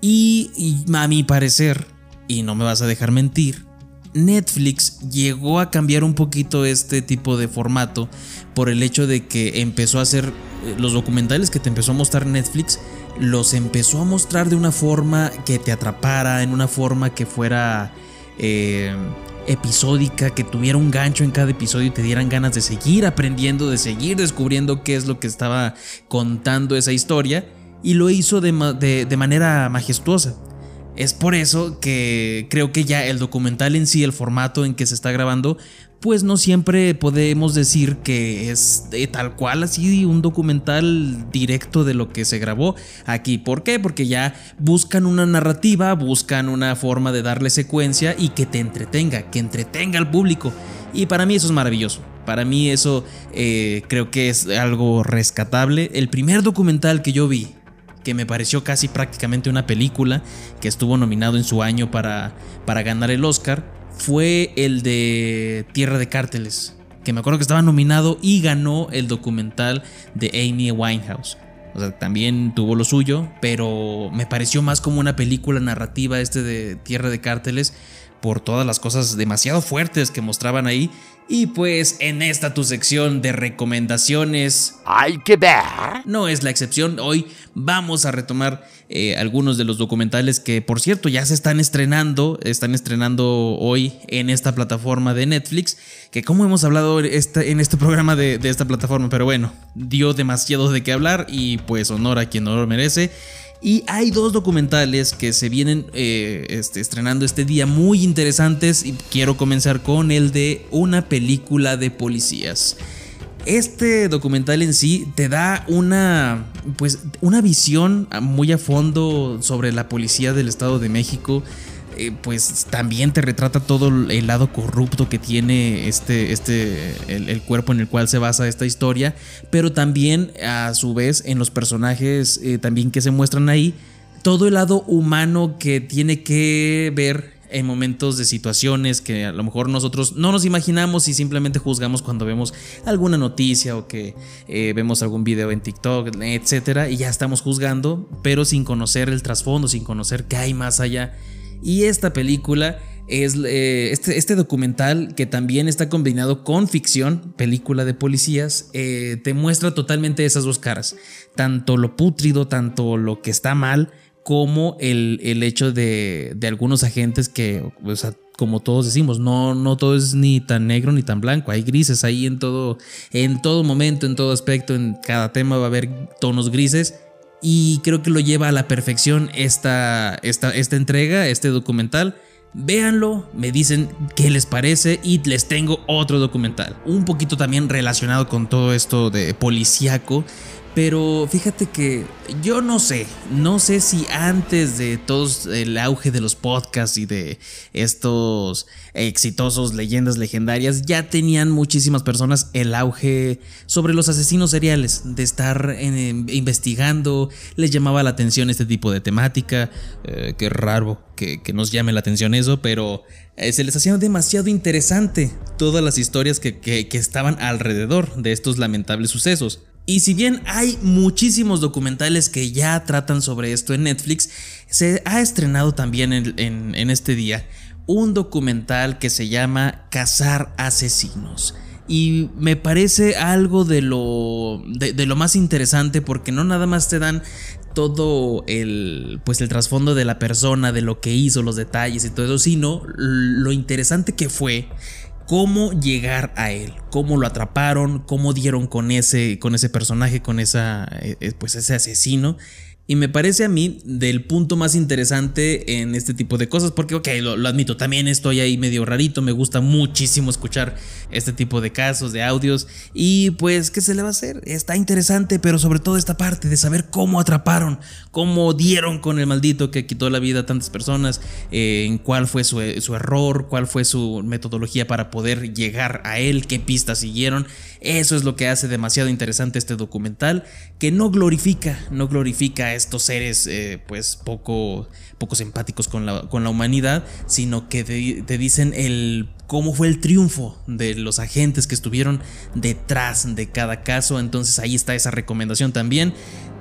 Y, y a mi parecer, y no me vas a dejar mentir, Netflix llegó a cambiar un poquito este tipo de formato por el hecho de que empezó a hacer los documentales que te empezó a mostrar Netflix, los empezó a mostrar de una forma que te atrapara, en una forma que fuera... Eh, episódica, que tuviera un gancho en cada episodio y te dieran ganas de seguir aprendiendo, de seguir descubriendo qué es lo que estaba contando esa historia. y lo hizo de- de manera majestuosa. Es por eso que creo que ya el documental en sí, el formato en que se está grabando, pues no siempre podemos decir que es de tal cual así un documental directo de lo que se grabó aquí. ¿Por qué? Porque ya buscan una narrativa, buscan una forma de darle secuencia y que te entretenga, que entretenga al público. Y para mí eso es maravilloso. Para mí eso eh, creo que es algo rescatable. El primer documental que yo vi que me pareció casi prácticamente una película, que estuvo nominado en su año para, para ganar el Oscar, fue el de Tierra de Cárteles, que me acuerdo que estaba nominado y ganó el documental de Amy Winehouse. O sea, también tuvo lo suyo, pero me pareció más como una película narrativa este de Tierra de Cárteles por todas las cosas demasiado fuertes que mostraban ahí. Y pues en esta tu sección de recomendaciones Hay que ver. no es la excepción. Hoy vamos a retomar eh, algunos de los documentales que, por cierto, ya se están estrenando. Están estrenando hoy en esta plataforma de Netflix. Que como hemos hablado este- en este programa de, de esta plataforma, pero bueno, dio demasiado de qué hablar y pues honor a quien honor merece. Y hay dos documentales que se vienen eh, este, estrenando este día muy interesantes y quiero comenzar con el de una película de policías. Este documental en sí te da una pues una visión muy a fondo sobre la policía del Estado de México. Eh, pues también te retrata todo el lado corrupto que tiene este, este el, cuerpo en el cual se basa esta historia, pero también a su vez en los personajes eh, también que se muestran ahí, todo el lado humano que tiene que ver en momentos de situaciones que a lo mejor nosotros no nos imaginamos y simplemente juzgamos cuando vemos alguna noticia o que eh, vemos algún video en TikTok, etcétera, y ya estamos juzgando, pero sin conocer el trasfondo, sin conocer qué hay más allá. Y esta película es eh, este, este documental que también está combinado con ficción, película de policías, eh, te muestra totalmente esas dos caras, tanto lo pútrido, tanto lo que está mal, como el, el hecho de, de algunos agentes que, o sea, como todos decimos, no, no todo es ni tan negro ni tan blanco, hay grises ahí en todo, en todo momento, en todo aspecto, en cada tema va a haber tonos grises. Y creo que lo lleva a la perfección esta, esta, esta entrega, este documental. Véanlo, me dicen qué les parece y les tengo otro documental. Un poquito también relacionado con todo esto de policíaco. Pero fíjate que yo no sé, no sé si antes de todo el auge de los podcasts y de estos exitosos leyendas legendarias, ya tenían muchísimas personas el auge sobre los asesinos seriales, de estar investigando, les llamaba la atención este tipo de temática, eh, qué raro que, nos llame la atención eso, pero eh, se les hacía demasiado interesante todas las historias que estaban alrededor de estos lamentables sucesos. Y si bien hay muchísimos documentales que ya tratan sobre esto en Netflix, se ha estrenado también en, este día un documental que se llama Cazar Asesinos. Y me parece algo de lo, de lo más interesante porque no nada más te dan todo el pues el trasfondo de la persona, de lo que hizo, los detalles y todo eso, sino lo interesante que fue cómo llegar a él, cómo lo atraparon, cómo dieron con ese, con ese personaje, con esa, pues ese asesino. Y me parece a mí del punto más interesante en este tipo de cosas, porque, ok, lo, admito, también estoy ahí medio rarito, me gusta muchísimo escuchar este tipo de casos, de audios, y pues, ¿qué se le va a hacer? Está interesante, pero sobre todo esta parte de saber cómo atraparon, cómo dieron con el maldito que quitó la vida a tantas personas, eh, en cuál fue su, su error, cuál fue su metodología para poder llegar a él, qué pistas siguieron. Eso es lo que hace demasiado interesante este documental, que no glorifica, no glorifica a estos seres eh, pues poco, poco simpáticos con la, con la humanidad, sino que te, te, dicen el cómo fue el triunfo de los agentes que estuvieron detrás de cada caso. Entonces ahí está esa recomendación también.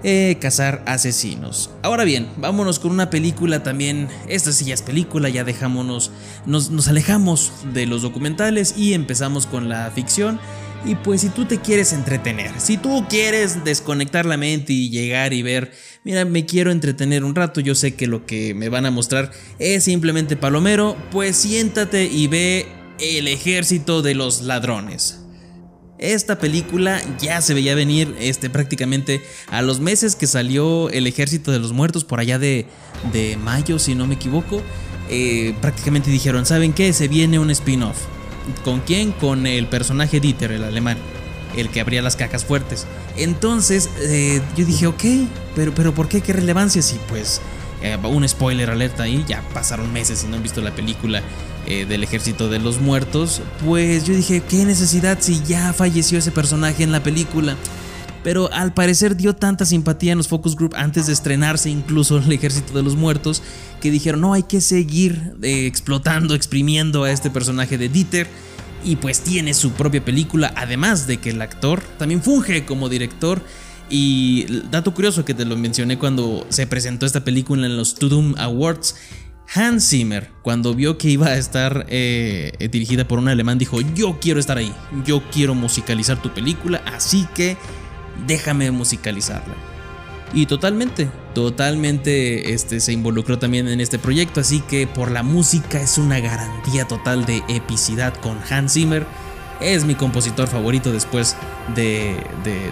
Eh, cazar asesinos. Ahora bien, vámonos con una película también. Esta sí ya es película, ya dejámonos, nos, nos alejamos de los documentales y empezamos con la ficción. Y pues si tú te quieres entretener, si tú quieres desconectar la mente y llegar y ver, mira, me quiero entretener un rato, yo sé que lo que me van a mostrar es simplemente palomero, pues siéntate y ve el ejército de los ladrones. Esta película ya se veía venir este, prácticamente a los meses que salió El Ejército de los Muertos, por allá de, de mayo, si no me equivoco. eh, prácticamente dijeron, ¿saben qué? Se viene un spin-off. ¿Con quién? Con el personaje Dieter, el alemán, el que abría las cajas fuertes. Entonces eh, yo dije, ok, pero, pero ¿por qué? ¿Qué relevancia? Si pues eh, un spoiler alerta ahí, ya pasaron meses y no han visto la película eh, del ejército de los muertos, pues yo dije, ¿qué necesidad si ya falleció ese personaje en la película? Pero al parecer dio tanta simpatía en los focus group antes de estrenarse incluso el ejército de los muertos que dijeron, no, hay que seguir eh, explotando, exprimiendo a este personaje de Dieter. Y pues tiene su propia película, además de que el actor también funge como director y dato curioso que te lo mencioné cuando se presentó esta película en los Tudum Awards. Hans Zimmer, cuando vio que iba a estar eh, dirigida por un alemán, dijo: Yo quiero estar ahí, yo quiero musicalizar tu película, así que déjame musicalizarla. Y totalmente, totalmente este, se involucró también en este proyecto, así que por la música es una garantía total de epicidad con Hans Zimmer. Es mi compositor favorito después de,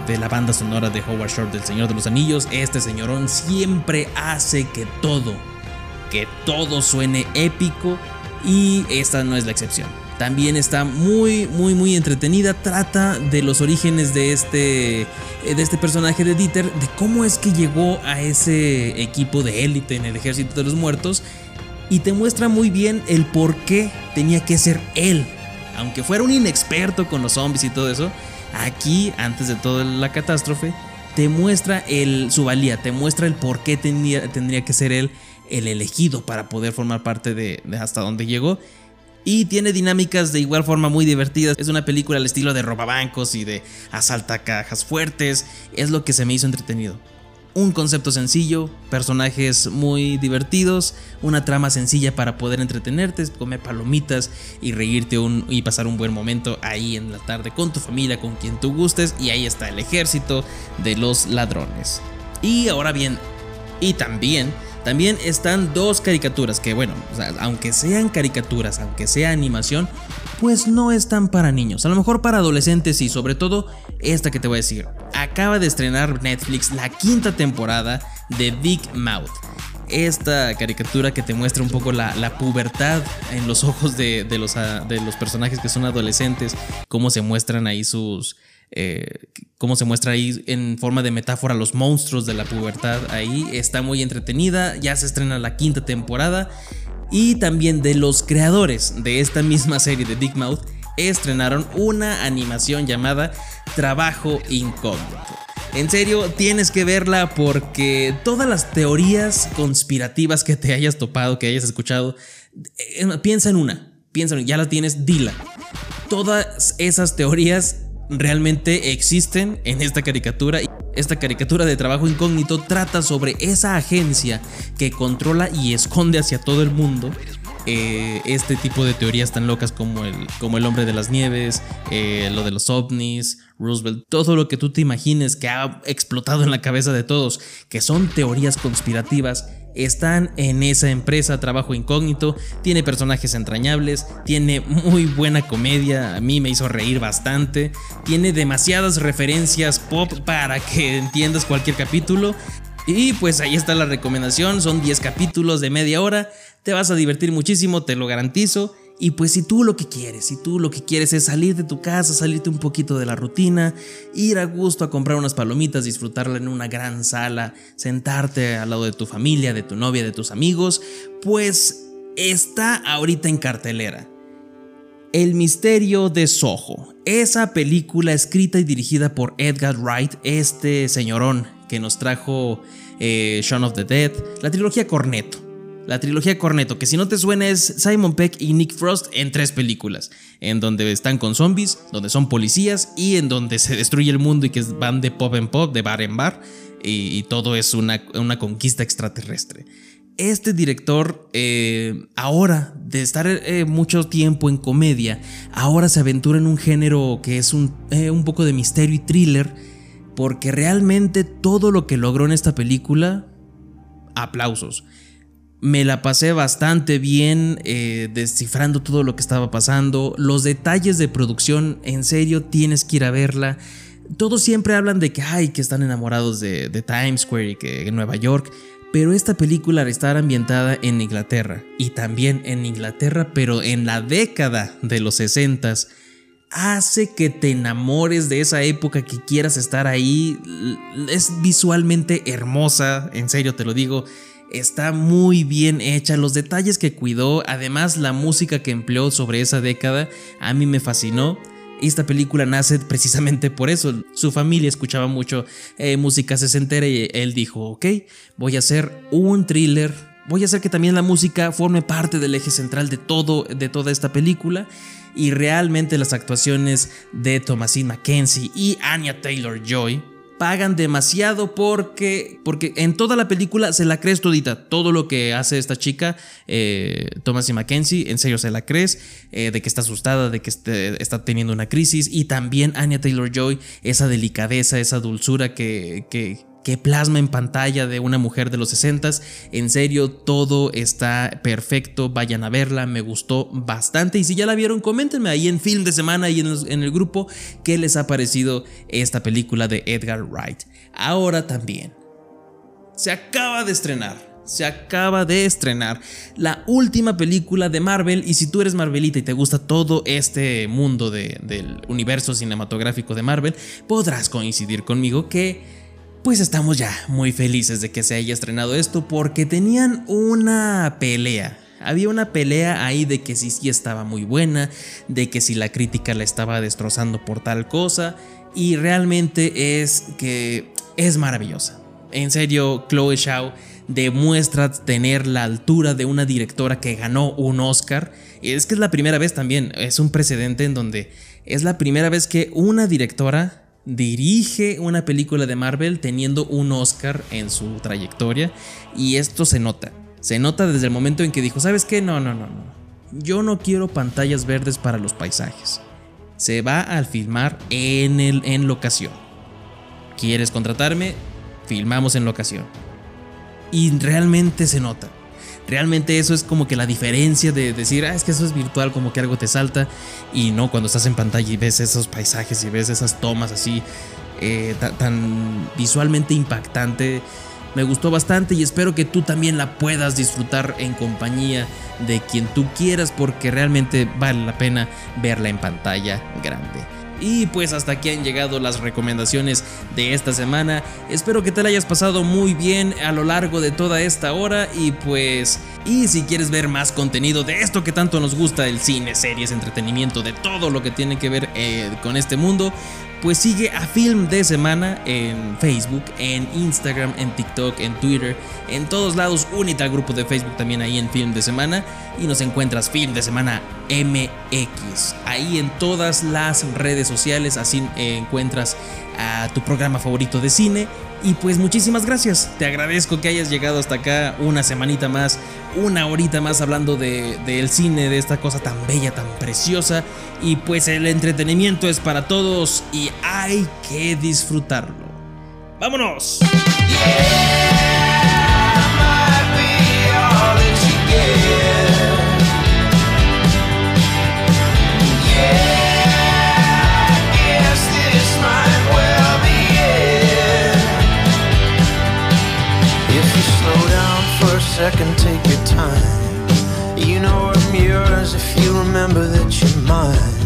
de, la banda sonora de Howard Shore del Señor de los Anillos. Este señorón siempre hace que todo, que todo suene épico y esta no es la excepción. También está muy, muy, muy entretenida. Trata de los orígenes de este, de este personaje de Dieter, de cómo es que llegó a ese equipo de élite en el ejército de los muertos. Y te muestra muy bien el por qué tenía que ser él. Aunque fuera un inexperto con los zombies y todo eso, aquí, antes de toda la catástrofe, te muestra el, su valía, te muestra el por qué tenía, tendría que ser él el elegido para poder formar parte de, de hasta donde llegó. Y tiene dinámicas de igual forma muy divertidas. Es una película al estilo de robabancos y de asalta cajas fuertes. Es lo que se me hizo entretenido. Un concepto sencillo, personajes muy divertidos, una trama sencilla para poder entretenerte, comer palomitas y reírte un, y pasar un buen momento ahí en la tarde con tu familia, con quien tú gustes. Y ahí está el ejército de los ladrones. Y ahora bien, y también también están dos caricaturas que, bueno, aunque sean caricaturas, aunque sea animación, pues no están para niños. A lo mejor para adolescentes y sobre todo esta que te voy a decir. Acaba de estrenar Netflix la quinta temporada de Big Mouth. Esta caricatura que te muestra un poco la, la pubertad en los ojos de, de, los, de los personajes que son adolescentes, cómo se muestran ahí sus, eh, cómo se muestra ahí en forma de metáfora los monstruos de la pubertad ahí está muy entretenida ya se estrena la quinta temporada y también de los creadores de esta misma serie de Big Mouth estrenaron una animación llamada Trabajo Incógnito en serio, tienes que verla porque todas las teorías conspirativas que te hayas topado, que hayas escuchado, eh, piensa en una, piensa en, ya la tienes, dila. Todas esas teorías realmente existen en esta caricatura. Esta caricatura de trabajo incógnito trata sobre esa agencia que controla y esconde hacia todo el mundo eh, este tipo de teorías tan locas como el, como el hombre de las nieves, eh, lo de los ovnis, Roosevelt, todo lo que tú te imagines que ha explotado en la cabeza de todos, que son teorías conspirativas, están en esa empresa, trabajo incógnito, tiene personajes entrañables, tiene muy buena comedia, a mí me hizo reír bastante, tiene demasiadas referencias pop para que entiendas cualquier capítulo. Y pues ahí está la recomendación, son 10 capítulos de media hora, te vas a divertir muchísimo, te lo garantizo. Y pues si tú lo que quieres, si tú lo que quieres es salir de tu casa, salirte un poquito de la rutina, ir a gusto a comprar unas palomitas, disfrutarla en una gran sala, sentarte al lado de tu familia, de tu novia, de tus amigos, pues está ahorita en cartelera. El misterio de Soho, esa película escrita y dirigida por Edgar Wright, este señorón que nos trajo eh, Shaun of the Dead, la trilogía Cornetto. La trilogía Cornetto, que si no te suena es Simon Peck y Nick Frost en tres películas, en donde están con zombies, donde son policías y en donde se destruye el mundo y que van de pop en pop, de bar en bar, y, y todo es una, una conquista extraterrestre este director, eh, ahora, de estar eh, mucho tiempo en comedia, ahora se aventura en un género que es un, eh, un, poco de misterio y thriller, porque realmente todo lo que logró en esta película, aplausos. Me la pasé bastante bien eh, descifrando todo lo que estaba pasando. Los detalles de producción, en serio, tienes que ir a verla. Todos siempre hablan de que, ay, que están enamorados de, Times Square y que en Nueva York. Pero esta película estar ambientada en Inglaterra y también en Inglaterra, pero en la década de los 60 hace que te enamores de esa época, que quieras estar ahí. Es visualmente hermosa, en serio te lo digo. Está muy bien hecha, los detalles que cuidó, además la música que empleó sobre esa década, a mí me fascinó. Esta película nace precisamente por eso. Su familia escuchaba mucho eh, música sesentera y él dijo, ok, voy a hacer un thriller, voy a hacer que también la música forme parte del eje central de, todo, de toda esta película. Y realmente las actuaciones de Thomasine Mackenzie y Anya Taylor Joy pagan demasiado porque, porque en toda la película se la crees todita. Todo lo que hace esta chica, eh, Thomas y Mackenzie, en serio se la crees, eh, de que está asustada, de que este, está teniendo una crisis. Y también Anya Taylor Joy, esa delicadeza, esa dulzura que, que, que plasma en pantalla de una mujer de los 60 En serio, todo está perfecto. Vayan a verla, me gustó bastante. Y si ya la vieron, coméntenme ahí en Film de Semana y en, el grupo qué les ha parecido esta película de Edgar Wright. Ahora también, se acaba de estrenar se acaba de estrenar la última película de Marvel y si tú eres Marvelita y te gusta todo este mundo de, del universo cinematográfico de Marvel, podrás coincidir conmigo que pues estamos ya muy felices de que se haya estrenado esto porque tenían una pelea. Había una pelea ahí de que si sí estaba muy buena, de que si la crítica la estaba destrozando por tal cosa y realmente es que es maravillosa. En serio, Chloe Shaw demuestra tener la altura de una directora que ganó un Oscar. Y es que es la primera vez también, es un precedente en donde es la primera vez que una directora dirige una película de Marvel teniendo un Oscar en su trayectoria y esto se nota. Se nota desde el momento en que dijo, ¿sabes qué? No, no, no, no. Yo no quiero pantallas verdes para los paisajes. Se va a filmar en, el, en locación. ¿Quieres contratarme? Filmamos en locación. Y realmente se nota. Realmente eso es como que la diferencia de decir, ah, es que eso es virtual, como que algo te salta. Y no, cuando estás en pantalla y ves esos paisajes y ves esas tomas así, eh, tan, tan visualmente impactante. Me gustó bastante y espero que tú también la puedas disfrutar en compañía de quien tú quieras porque realmente vale la pena verla en pantalla grande. Y pues hasta aquí han llegado las recomendaciones de esta semana. Espero que te la hayas pasado muy bien a lo largo de toda esta hora y pues... Y si quieres ver más contenido de esto que tanto nos gusta, el cine, series, entretenimiento, de todo lo que tiene que ver eh, con este mundo, pues sigue a Film de Semana en Facebook, en Instagram, en TikTok, en Twitter, en todos lados. Únete al grupo de Facebook también ahí en Film de Semana y nos encuentras Film de Semana MX. Ahí en todas las redes sociales, así encuentras a tu programa favorito de cine. Y pues muchísimas gracias, te agradezco que hayas llegado hasta acá una semanita más, una horita más hablando del de, del cine, de esta cosa tan bella, tan preciosa. Y pues el entretenimiento es para todos hay que disfrutarlo. ¡Vámonos! second, take your time. You know I'm yours if you remember that you're mine.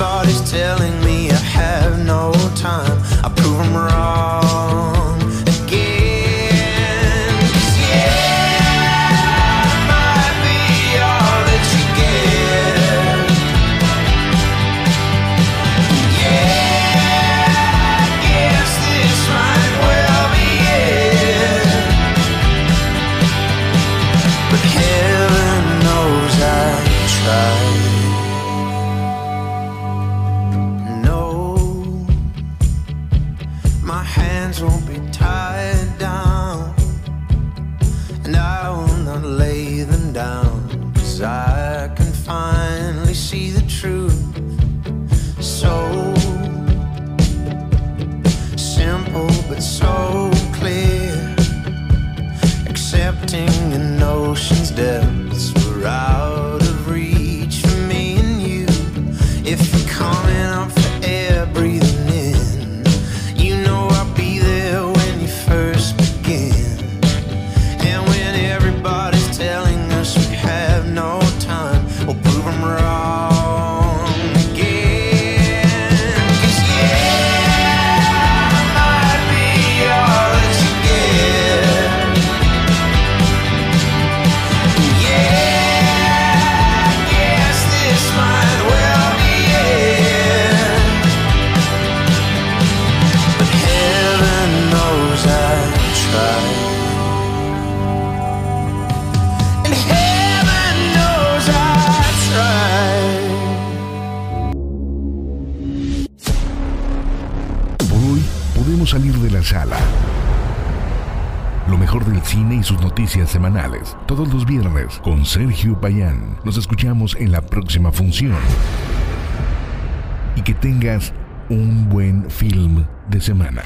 Everybody's telling me I have no time, I prove them wrong Nos escuchamos en la próxima función. Y que tengas un buen film de semana.